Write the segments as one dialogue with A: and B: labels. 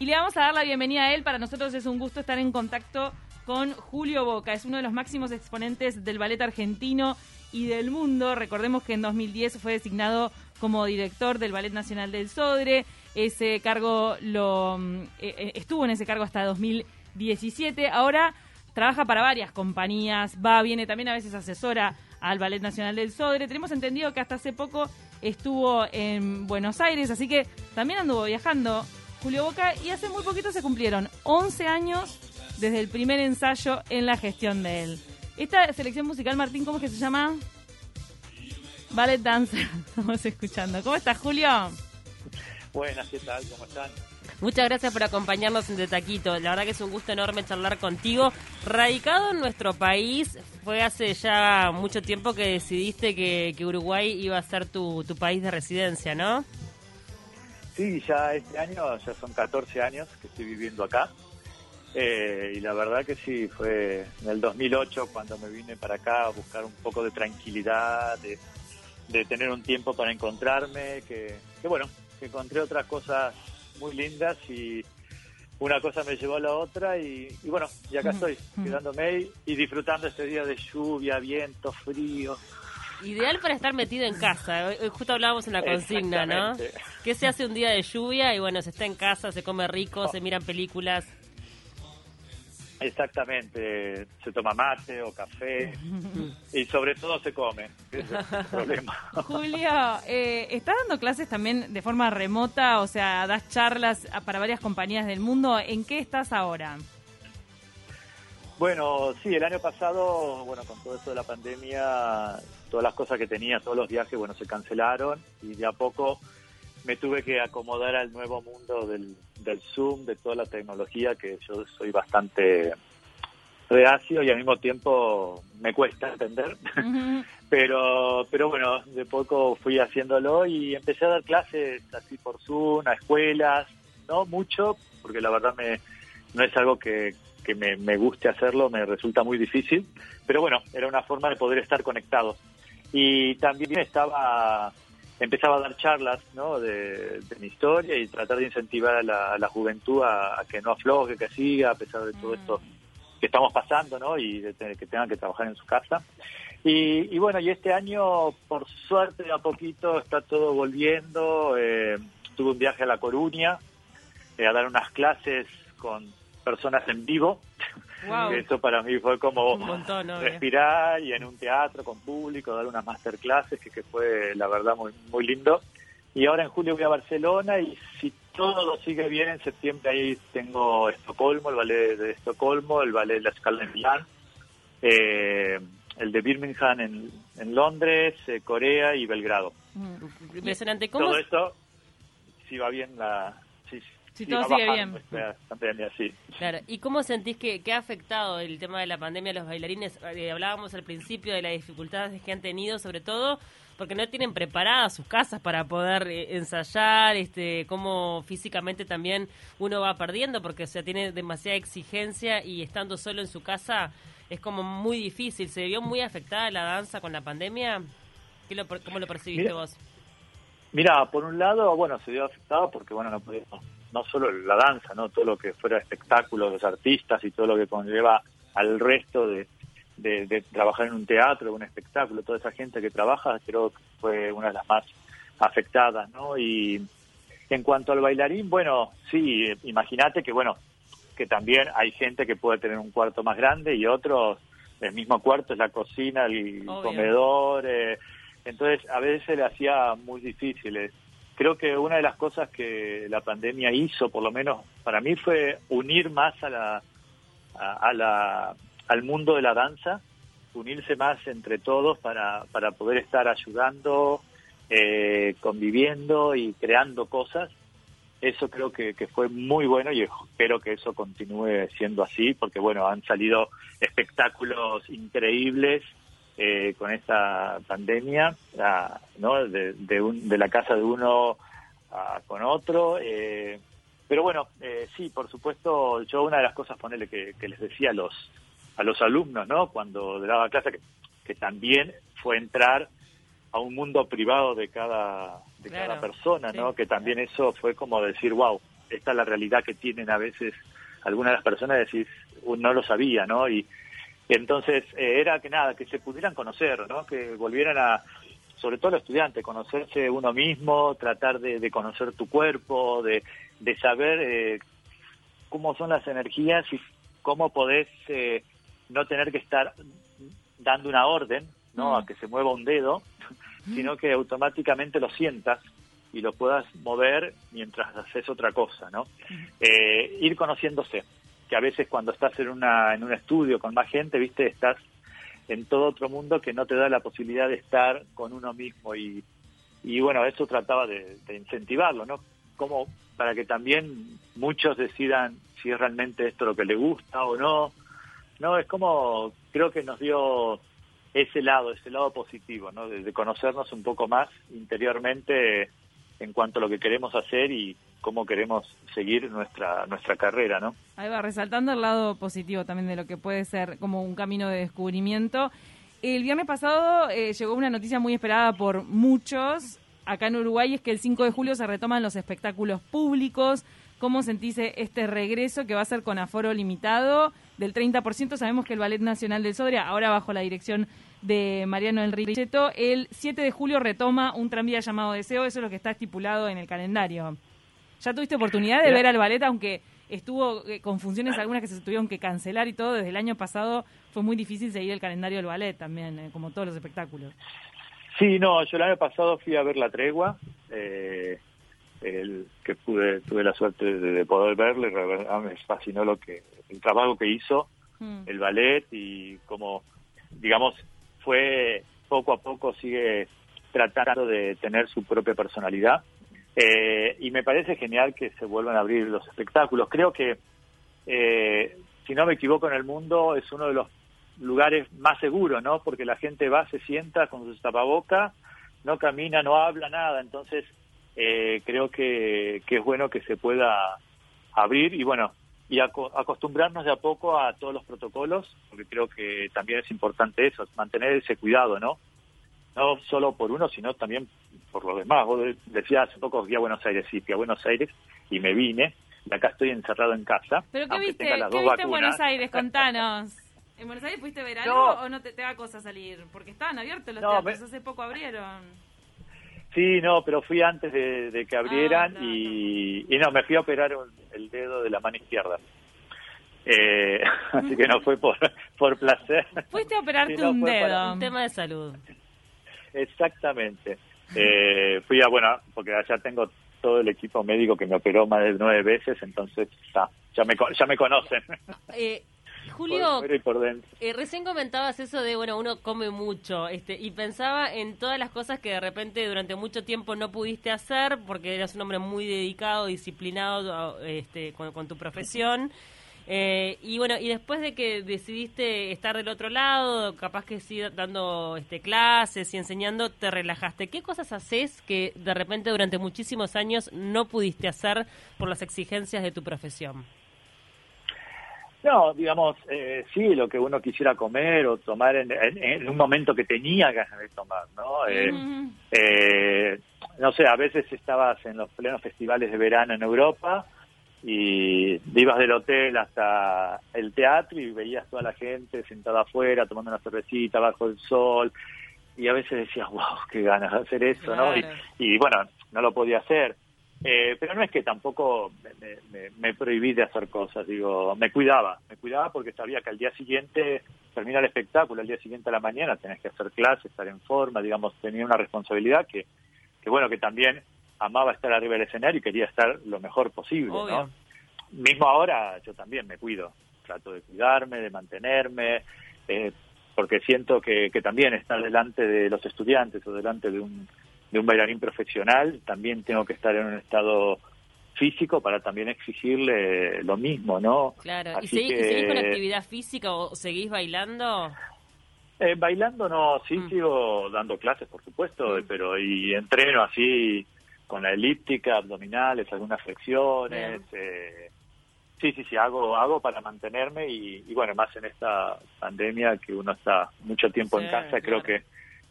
A: Y le vamos a dar la bienvenida a él. Para nosotros es un gusto estar en contacto con Julio Boca. Es uno de los máximos exponentes del ballet argentino y del mundo. Recordemos que en 2010 fue designado como director del Ballet Nacional del Sodre. Ese cargo lo eh, estuvo en ese cargo hasta 2017. Ahora trabaja para varias compañías, va, viene también a veces asesora al Ballet Nacional del Sodre. Tenemos entendido que hasta hace poco estuvo en Buenos Aires, así que también anduvo viajando Julio Boca y hace muy poquito se cumplieron 11 años desde el primer ensayo en la gestión de él. Esta selección musical, Martín, ¿cómo es que se llama? Ballet Dancer, estamos escuchando. ¿Cómo estás, Julio?
B: Buenas, ¿qué tal? ¿Cómo están?
C: Muchas gracias por acompañarnos en De Taquito. La verdad que es un gusto enorme charlar contigo. Radicado en nuestro país, fue hace ya mucho tiempo que decidiste que, que Uruguay iba a ser tu, tu país de residencia, ¿no?
B: Sí, ya este año, ya son 14 años que estoy viviendo acá. Eh, y la verdad que sí, fue en el 2008 cuando me vine para acá a buscar un poco de tranquilidad, de, de tener un tiempo para encontrarme, que, que bueno, que encontré otras cosas muy lindas y una cosa me llevó a la otra y, y bueno, y acá estoy, quedándome y, y disfrutando este día de lluvia, viento, frío.
C: Ideal para estar metido en casa. Hoy- hoy Justo hablábamos en la consigna, ¿no? ¿Qué se hace un día de lluvia? Y bueno, se está en casa, se come rico,
B: Oh.
C: se miran películas.
B: Exactamente, se toma mate o café y sobre todo se come, ese es el problema.
A: Julio, eh, ¿estás dando clases también de forma remota? O sea, das charlas para varias compañías del mundo. ¿En qué estás ahora?
B: Bueno, sí, el año pasado, bueno, con todo esto de la pandemia, todas las cosas que tenía, todos los viajes, bueno, se cancelaron y de a poco me tuve que acomodar al nuevo mundo del, del Zoom, de toda la tecnología, que yo soy bastante reacio y al mismo tiempo me cuesta entender. Pero pero bueno, de poco fui haciéndolo y empecé a dar clases así por Zoom, a escuelas, no mucho, porque la verdad me no es algo que, que me, me guste hacerlo, me resulta muy difícil, pero bueno, era una forma de poder estar conectado. Y también estaba empezaba a dar charlas ¿no? de, de mi historia y tratar de incentivar a la, a la juventud a, a que no afloje, que siga, a pesar de todo esto que estamos pasando, ¿no? Y de tener- que tengan que trabajar en su casa. Y, y bueno, y este año, por suerte, de a poquito está todo volviendo. Eh, tuve un viaje a La Coruña eh, a dar unas clases con personas en vivo.
A: Wow.
B: Eso para mí fue como
C: Un montón,
B: respirar y en un teatro con público, dar unas masterclasses, que, que fue la verdad muy, muy lindo. Y ahora en julio voy a Barcelona y si todo sigue bien, en septiembre ahí tengo Estocolmo, el ballet de Estocolmo, el ballet de la Scala en Milán, eh, el de Birmingham en, en Londres, eh, Corea y Belgrado.
A: Ujú.
C: Impresionante. ¿Cómo,
B: Todo esto, si va bien la... Si,
A: todo
B: va
A: sigue
B: bajando
A: bien.
B: pandemia, sí.
C: Claro. ¿Y cómo sentís que, que ha afectado el tema de la pandemia a los bailarines? Eh, hablábamos al principio de las dificultades que han tenido, sobre todo porque no tienen preparadas sus casas para poder eh, ensayar, este, cómo físicamente también uno va perdiendo, porque o sea, tiene demasiada exigencia y estando solo en su casa es como muy difícil. ¿Se vio muy afectada la danza con la pandemia? ¿Qué lo, ¿Cómo lo percibiste
B: Mira,
C: vos?
B: Mira, por un lado, bueno, se vio afectado porque, bueno, no podíamos, no solo la danza, ¿no? Todo lo que fuera espectáculo, los artistas y todo lo que conlleva al resto de, de, de trabajar en un teatro, un espectáculo, toda esa gente que trabaja, creo que fue una de las más afectadas, ¿no? Y en cuanto al bailarín, bueno, sí, eh, imagínate que, bueno, que también hay gente que puede tener un cuarto más grande y otros, el mismo cuarto es la cocina, el
C: Obvio.
B: comedor, eh, entonces a veces se le hacía muy difícil. Creo que una de las cosas que la pandemia hizo, por lo menos para mí, fue unir más a la, a la, al mundo de la danza, unirse más entre todos para, para poder estar ayudando, eh, conviviendo y creando cosas. Eso creo que, que fue muy bueno y espero que eso continúe siendo así, porque bueno, han salido espectáculos increíbles eh, con esta pandemia, ah, ¿no? De, de, un- de la casa de uno ah, con otro. eh, pero bueno, eh, sí, por supuesto, yo una de las cosas, ponerle que, que les decía a los a los alumnos, ¿no? Cuando daba clase, que, que también fue entrar a un mundo privado de cada de
C: Claro,
B: cada persona, ¿no?
C: sí.
B: Que también eso fue como decir, wow, esta es la realidad que tienen a veces algunas de las personas, decís, no lo sabía, ¿no? Y, entonces eh, era que nada, que se pudieran conocer, ¿no? Que volvieran a, sobre todo los estudiantes, conocerse uno mismo, tratar de, conocer tu cuerpo, de, de saber eh, cómo son las energías y cómo podés eh, no tener que estar dando una orden, ¿no? Mm. A que se mueva un dedo, sino que automáticamente lo sientas y lo puedas mover mientras haces otra cosa, ¿no? Eh, ir conociéndose, a veces cuando estás en, una, en un estudio con más gente, viste, estás en todo otro mundo que no te da la posibilidad de estar con uno mismo y, y bueno, eso trataba de, incentivarlo, ¿no? Como para que también muchos decidan si es realmente esto lo que le gusta o no. No, es como, creo que nos dio ese lado, ese lado positivo, ¿no? de conocernos un poco más interiormente en cuanto a lo que queremos hacer y cómo queremos seguir nuestra nuestra carrera, ¿no?
A: Ahí va, resaltando el lado positivo también de lo que puede ser como un camino de descubrimiento. El viernes pasado eh, llegó una noticia muy esperada por muchos acá en Uruguay, es que el 5 de julio se retoman los espectáculos públicos. ¿Cómo sentís este regreso que va a ser con aforo limitado del 30%? Sabemos que el Ballet Nacional del Sodria, ahora bajo la dirección de Mariano Enriqueto. El 7 de julio retoma un tranvía llamado Deseo, eso es lo que está estipulado en el calendario. ¿Ya tuviste oportunidad de ver al ballet, aunque estuvo eh, con funciones algunas que se tuvieron que cancelar y todo? Desde el año pasado fue muy difícil seguir el calendario del ballet también, eh, como todos los espectáculos.
B: Sí, no, yo el año pasado fui a ver La Tregua, eh, el, que pude tuve la suerte de, poder verle, me fascinó lo que el trabajo que hizo mm. el ballet y como digamos fue poco a poco sigue tratando de tener su propia personalidad. Eh, y me parece genial que se vuelvan a abrir los espectáculos. Creo que, eh, si no me equivoco, en el mundo es uno de los lugares más seguros, ¿no? Porque la gente va, se sienta con su tapaboca, no camina, no habla nada. Entonces, eh, creo que, que es bueno que se pueda abrir y bueno, y acostumbrarnos de a poco a todos los protocolos, porque creo que también es importante eso, mantener ese cuidado, ¿no? No solo por uno, sino también por los demás. Vos decías hace poco fui a Buenos Aires, sí, fui a Buenos Aires y me vine, y acá estoy encerrado en casa.
A: ¿Pero qué viste, ¿qué viste en Buenos Aires? Contanos. ¿En Buenos Aires pudiste ver algo o no te, te da cosa salir? Porque estaban abiertos los teatros, hace poco abrieron.
B: Sí, no, pero fui antes de, que abrieran ah, y, no, me fui a operar el dedo de la mano izquierda. Eh, así que no fue por, por placer.
A: Fuiste a operarte un dedo, un tema de salud.
B: Exactamente. Eh, fui a, bueno, porque allá tengo todo el equipo médico que me operó más de nueve veces, entonces ya, ya, me, ya me conocen.
C: Eh, Julio, eh, recién comentabas eso de, bueno, uno come mucho, este, y pensaba en todas las cosas que de repente durante mucho tiempo no pudiste hacer porque eras un hombre muy dedicado, disciplinado este, con, tu profesión. Eh, y bueno, y después de que decidiste estar del otro lado, capaz que sí dando este, clases y enseñando, te relajaste. ¿Qué cosas haces que de repente durante muchísimos años no pudiste hacer por las exigencias de tu profesión?
B: No, digamos, eh, sí, lo que uno quisiera comer o tomar en, un momento que tenía ganas de tomar, ¿no? Eh, eh, no sé, a veces estabas en los plenos festivales de verano en Europa y ibas del hotel hasta el teatro y veías toda la gente sentada afuera tomando una cervecita bajo el sol y a veces decías, wow, qué ganas de hacer eso, ¿no? y bueno, no lo podía hacer. Eh, pero no es que tampoco me, prohibí de hacer cosas, digo, me cuidaba, me cuidaba porque sabía que al día siguiente termina el espectáculo, al día siguiente a la mañana tenés que hacer clases, estar en forma, digamos, tenía una responsabilidad que, que bueno, que también amaba estar arriba del escenario y quería estar lo mejor posible, ¿no? Mismo ahora yo también me cuido, trato de cuidarme, de mantenerme, eh, porque siento que, que también estar delante de los estudiantes o delante de un de un bailarín profesional, también tengo que estar en un estado físico para también exigirle lo mismo, ¿no?
C: Claro, ¿y seguís, con actividad física o seguís bailando?
B: Eh, bailando no, sí mm. sigo dando clases, por supuesto, mm. pero y entreno así con la elíptica, abdominales, algunas flexiones. Eh, sí, sí, sí, hago, hago para mantenerme y, bueno, más en esta pandemia que uno está mucho tiempo en casa, creo que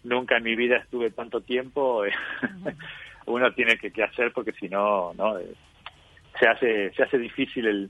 B: nunca en mi vida estuve tanto tiempo, eh, uno tiene que, hacer porque si no, no se hace se hace difícil el,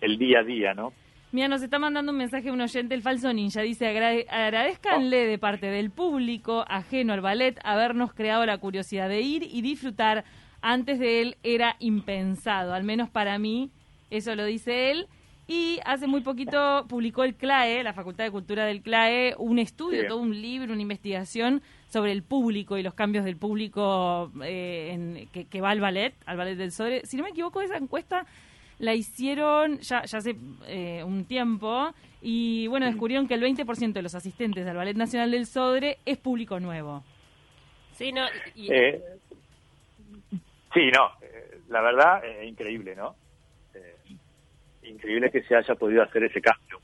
B: el día a día, ¿no?
A: Mira, nos está mandando un mensaje un oyente, el falso ninja. Dice, "Agrade- agradezcanle de parte del público ajeno al ballet habernos creado la curiosidad de ir y disfrutar. Antes de él era impensado, al menos para mí, eso lo dice él. Y hace muy poquito publicó el CLAE, la Facultad de Cultura del CLAE, un estudio,
B: Sí.
A: todo un libro, una investigación sobre el público y los cambios del público eh, en- que, que va al ballet, al ballet del Sodre. Si no me equivoco, esa encuesta la hicieron ya, ya hace eh, un tiempo y bueno, descubrieron que el 20% de los asistentes al Ballet Nacional del Sodre es público nuevo.
C: Sí, no, y-
B: Eh, sí, no, eh, la verdad, eh, increíble, ¿no? Increíble que se haya podido hacer ese cambio.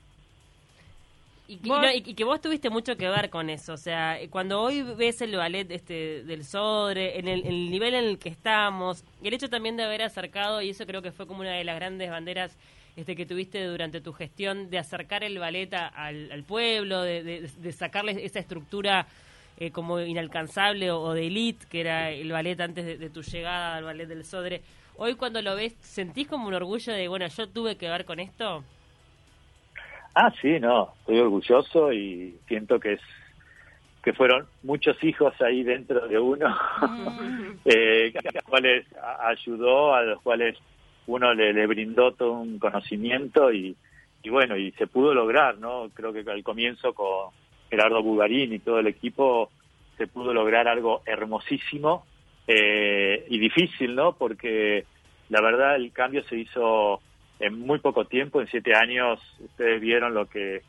C: Y que, y- que vos tuviste mucho que ver con eso, o sea, cuando hoy ves el ballet este del Sodre, en el, el nivel en el que estamos, el hecho también de haber acercado, y eso creo que fue como una de las grandes banderas este que tuviste durante tu gestión, de acercar el ballet al pueblo, de, de, de sacarle esa estructura eh, como inalcanzable o, o de elite, que era el ballet antes de, de tu llegada al ballet del Sodre. Hoy cuando lo ves, ¿sentís como un orgullo de, bueno, yo tuve que ver con esto?
B: Ah, sí, no, estoy orgulloso y siento que es que fueron muchos hijos ahí dentro de uno, eh, a los cuales ayudó, a los cuales uno le, le brindó todo un conocimiento y, y bueno, y se pudo lograr, ¿no? Creo que al comienzo con Gerardo Bugarín y todo el equipo se pudo lograr algo hermosísimo eh, y difícil, ¿no? Porque la verdad el cambio se hizo en muy poco tiempo, en siete años, ustedes vieron lo que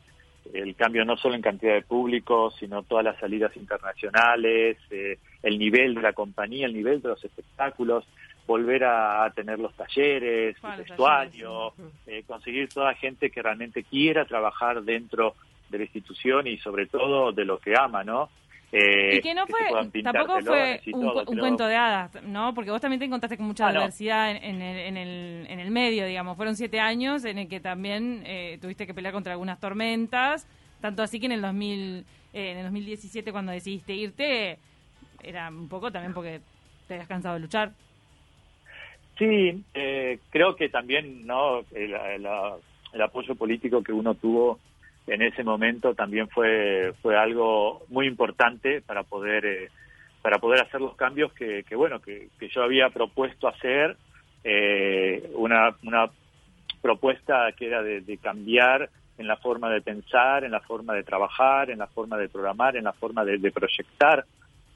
B: el cambio no solo en cantidad de público, sino todas las salidas internacionales, eh, el nivel de la compañía, el nivel de los espectáculos, volver a, a tener los talleres, el vestuario, eh, conseguir toda gente que realmente quiera trabajar dentro de la institución y sobre todo de lo que ama, ¿no? Eh,
A: y que no fue, tampoco fue un,
B: todo,
A: cuento de hadas, ¿no? Porque vos también te encontraste con mucha
B: Ah, no.
A: diversidad en, en el, en, el, en el medio, digamos. Fueron siete años en el que también eh, tuviste que pelear contra algunas tormentas, tanto así que en el 2000, eh, en el 2017 cuando decidiste irte, era un poco también porque te habías cansado de luchar.
B: Sí, eh, creo que también no el, el- el apoyo político que uno tuvo en ese momento también fue fue algo muy importante para poder eh, para poder hacer los cambios que, bueno que, yo había propuesto hacer eh, una una propuesta que era de, cambiar en la forma de pensar, en la forma de trabajar, en la forma de programar, en la forma de, proyectar,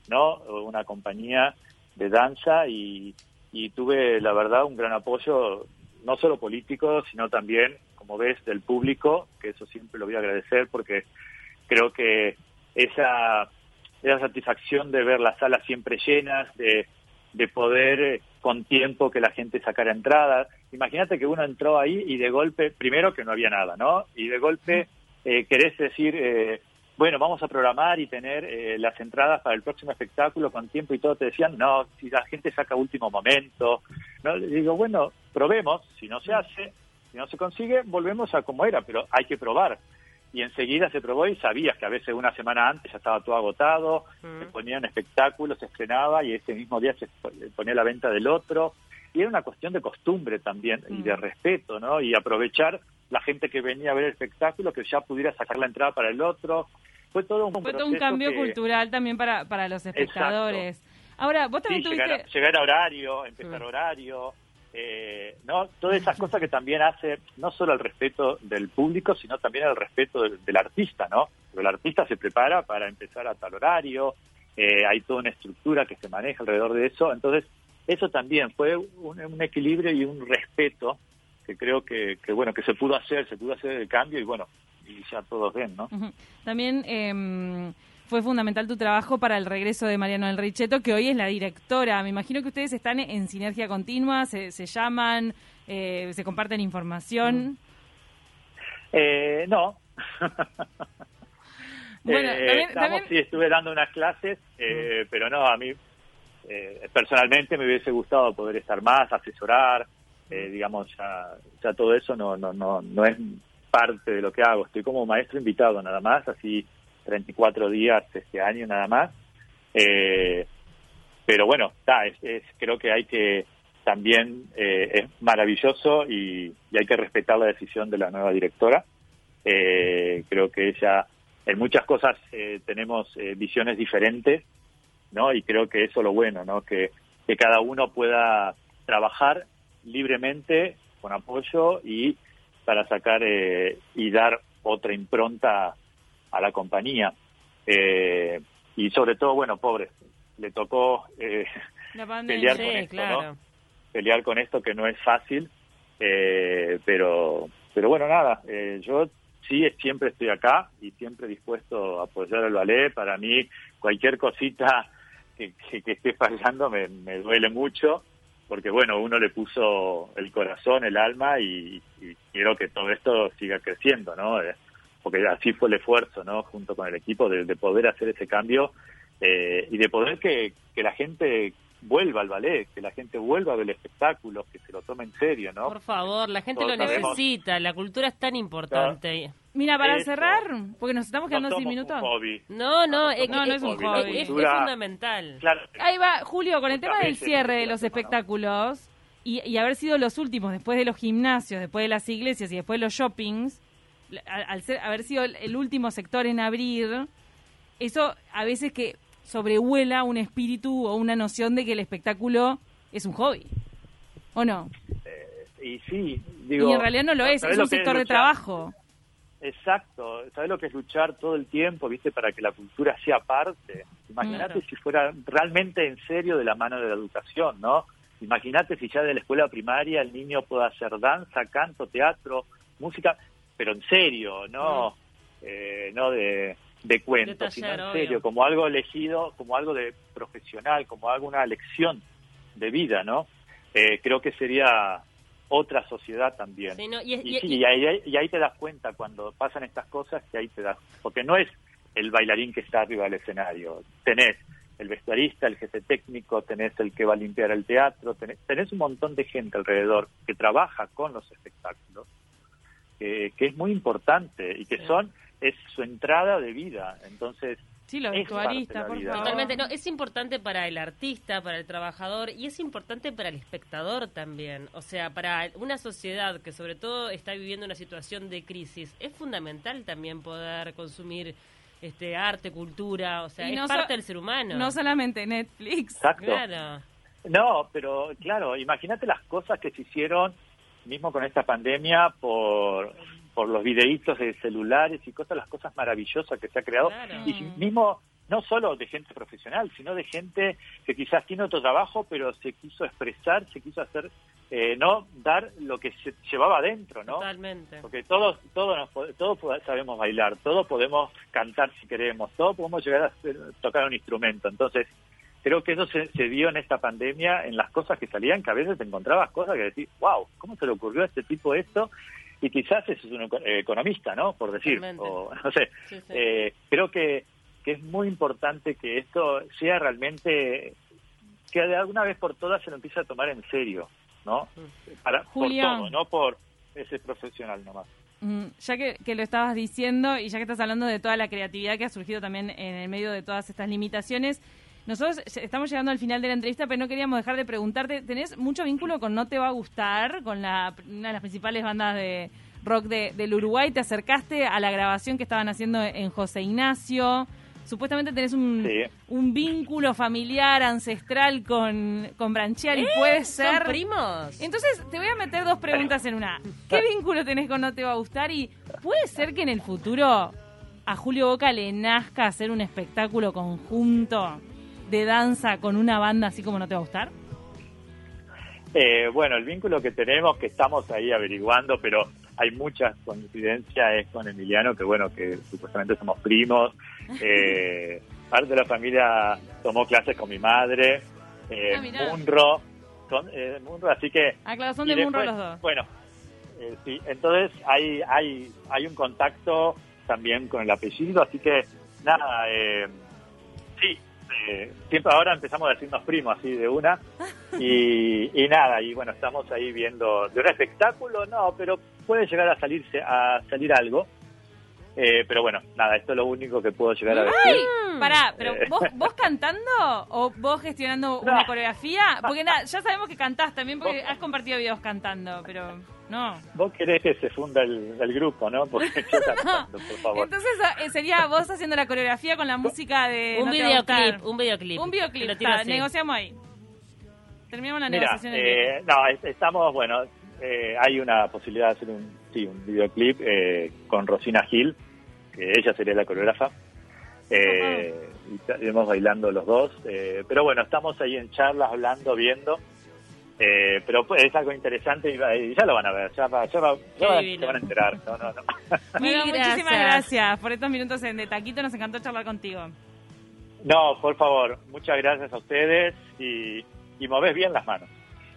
B: ¿no? Una compañía de danza y tuve, la verdad, un gran apoyo, no solo político, sino también, como ves, del público, que eso siempre lo voy a agradecer porque creo que esa, esa satisfacción de ver las salas siempre llenas, de, de poder eh, con tiempo que la gente sacara entradas. Imagínate que uno entró ahí y de golpe, primero que no había nada, ¿no? Y de golpe eh, querés decir, eh, bueno, vamos a programar y tener eh, las entradas para el próximo espectáculo con tiempo y todo. Te decían, no, si la gente saca último momento. ¿no? Digo, bueno, probemos, si no se hace, si no se consigue, volvemos a como era, pero hay que probar. Y enseguida se probó y sabías que a veces una semana antes ya estaba todo agotado,
C: Mm.
B: se ponía un espectáculo, se estrenaba y ese mismo día se ponía la venta del otro. Y era una cuestión de costumbre también y de
A: Mm.
B: respeto, ¿no? Y aprovechar la gente que venía a ver el espectáculo que ya pudiera sacar la entrada para el otro. Fue todo un,
A: Fue todo un cambio
B: que-
A: cultural también para, para los espectadores. Ahora, vos
B: Sí,
A: también
B: llegar,
A: tuviste...
B: a- llegar a horario, empezar
C: Mm.
B: horario, eh, no todas esas cosas que también hace no solo el respeto del público, sino también el respeto del, artista, ¿no? Porque el artista se prepara para empezar a tal horario, eh, hay toda una estructura que se maneja alrededor de eso, entonces eso también fue un, equilibrio y un respeto que creo que, que bueno que se pudo hacer, se pudo hacer el cambio y bueno y ya todos ven, ¿no?
A: También em, fue fundamental tu trabajo para el regreso de Mariano del Richeto, que hoy es la directora. Me imagino que ustedes están en sinergia continua, se, se llaman, eh, se comparten información.
B: Eh, no.
A: Bueno,
B: Eh,
A: también-
B: estamos-
A: también-
B: sí, estuve dando unas clases, eh, pero no, a mí eh, personalmente me hubiese gustado poder estar más, asesorar, eh, digamos, ya, ya todo eso no, no, no, no es parte de lo que hago. Estoy como maestro invitado nada más, así 34 días este año nada más. Eh, pero bueno, está, es, es- creo que hay que también eh, es maravilloso y, hay que respetar la decisión de la nueva directora. Eh, creo que ella, en muchas cosas eh, tenemos visiones diferentes, ¿no? Y creo que eso es lo bueno, ¿no? Que, que cada uno pueda trabajar libremente, con apoyo y para sacar y dar otra impronta a la compañía. y sobre todo, bueno, pobre, le tocó pelear con esto, ¿no? pelear con esto que no es fácil, eh, pero, pero bueno, nada, eh, yo sí siempre estoy acá y siempre dispuesto a apoyar al ballet. Para mí, cualquier cosita que, que, esté fallando me, me, duele mucho, porque bueno, uno le puso el corazón, el alma y, quiero que todo esto siga creciendo, ¿no? Eh, porque así fue el esfuerzo, ¿no? Junto con el equipo de, de poder hacer ese cambio eh, y de poder que, que la gente vuelva al ballet, que la gente vuelva a ver el espectáculo, que se lo tome en serio, ¿no?
C: Por favor, la gente lo necesita, la cultura es tan importante.
A: Mira, para cerrar, porque nos estamos quedando sin minutos.
C: No, no, es, no, es un hobby. Es, fundamental.
A: Ahí va, Julio, con el tema del cierre de los espectáculos y, haber sido los últimos, después de los gimnasios, después de las iglesias y después de los shoppings, al, ser, haber sido el último sector en abrir, eso a veces que sobrevuela un espíritu o una noción de que el espectáculo es un hobby. ¿O no?
B: Eh, y sí, digo...
A: Y en realidad no lo es, es un sector de trabajo.
B: Exacto, ¿sabes lo que es luchar todo el tiempo, viste, para que la cultura sea parte? Imagínate si fuera realmente en serio de la mano de la educación, ¿no? Imagínate si ya de la escuela primaria el niño pueda hacer danza, canto, teatro, música, pero en serio, no, eh, no de de cuento, sino en serio, como algo elegido, como algo de profesional, como alguna lección de vida, ¿no? Eh, creo que sería otra sociedad también. y, ahí, te das cuenta cuando pasan estas cosas que ahí te das, porque no es el bailarín que está arriba del escenario, tenés el vestuarista, el jefe técnico, tenés el que va a limpiar el teatro, tenés, tenés un montón de gente alrededor que trabaja con los espectáculos, que es muy importante y que son es su entrada de vida. Entonces,
A: Sí, los vestuaristas, por favor.
C: Totalmente, no, es importante para el artista, para el trabajador y es importante para el espectador también. O sea, para una sociedad que sobre todo está viviendo una situación de crisis, es fundamental también poder consumir este arte, cultura, o sea, es parte del ser humano.
A: No solamente Netflix.
B: Exacto. Claro. No, pero claro, imagínate las cosas que se hicieron mismo con esta pandemia por por los videitos de celulares y cosas, las cosas maravillosas que se ha creado. Y mismo, no solo de gente profesional, sino de gente que quizás tiene otro trabajo, pero se quiso expresar, se quiso hacer, eh, no dar lo que se llevaba adentro, ¿no?
C: Totalmente.
B: Porque todos, todos, todos sabemos bailar, todos podemos cantar si queremos, todos podemos llegar a tocar un instrumento. Entonces, creo que eso se, se, dio en esta pandemia, en las cosas que salían, que a veces te encontrabas cosas que decís, wow, ¿cómo se le ocurrió a este tipo esto? y quizás es un eh, economista, ¿no? Por decir, o no sé. Eh, creo que, que es muy importante que esto sea realmente, que de alguna vez por todas se lo empiece a tomar en serio, ¿no? Mm. Para, por todo, no por ese profesional nomás.
A: Mm, ya que, que, lo estabas diciendo y ya que estás hablando de toda la creatividad que ha surgido también en el medio de todas estas limitaciones, nosotros estamos llegando al final de la entrevista, pero no queríamos dejar de preguntarte, ¿tenés mucho vínculo con No Te Va a Gustar, con la, una de las principales bandas de rock del Uruguay? ¿Te acercaste a la grabación que estaban haciendo en José Ignacio? Supuestamente tenés un, un vínculo familiar, ancestral con, con Branchial y puede ¿Eh? ser...
C: ¿Son primos?
A: Entonces te voy a meter dos preguntas en una. ¿Qué vínculo tenés con No Te Va a Gustar? Y puede ser que en el futuro a Julio Boca le nazca hacer un espectáculo conjunto de danza con una banda así como no te va a gustar?
B: Eh, bueno, el vínculo que tenemos, que estamos ahí averiguando, pero hay muchas coincidencias, es con Emiliano, que bueno, que supuestamente somos primos. Eh, parte de la familia tomó clases con mi madre, eh, ah, Munro, eh, Munro, así que...
A: Ah, claro, son de Munro los dos.
B: Bueno, eh, sí, entonces hay, hay, hay un contacto también con el apellido, así que nada, eh, sí, eh, siempre ahora empezamos a decirnos primos así de una y, nada y bueno estamos ahí viendo de un espectáculo no pero puede llegar a salirse a salir algo Eh, pero bueno, nada, esto es lo único que puedo llegar a
A: ¡Ay!
B: decir.
A: Pará, pero
B: Eh.
A: ¿vos, vos cantando o vos gestionando una
B: No.
A: coreografía? Porque nada, ya sabemos que cantás también porque has compartido videos cantando, pero no.
B: Vos querés que se funda el, el grupo, ¿no? Porque yo cantando, por favor.
A: Entonces eh, sería vos haciendo la coreografía con la música de
C: un
A: No
C: videoclip, un videoclip.
A: Un videoclip,
C: Lo tiro
A: está,
C: así.
A: negociamos ahí. Terminamos la
B: Mira,
A: negociación.
B: eh, no, es- estamos, bueno, eh, hay una posibilidad de hacer un, sí, un videoclip eh, con Rosina Gil, que ella sería la coreógrafa. Eh, y estaremos bailando los dos. eh, pero bueno, estamos ahí en charlas, hablando, viendo. Eh, pero pues, es algo interesante y, va- y ya lo van a ver, ya, va- ya, va- ya se van a enterar. No, no, no.
A: Bueno, muchísimas
C: gracias.
A: por estos minutos en De Taquito. Nos encantó charlar contigo.
B: No, por favor, muchas gracias a ustedes y, y movés bien las manos.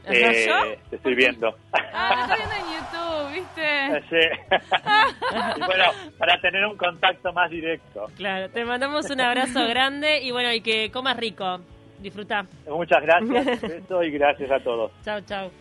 A: ¿Yo?
B: Eh, te estoy viendo.
A: Ah, me está viendo en YouTube, ¿viste?
B: Sí. y bueno, para tener un contacto más directo.
C: Claro, te mandamos un abrazo grande y bueno, y que comas rico. Disfruta.
B: Muchas gracias, beso y gracias a todos.
C: Chao, chao.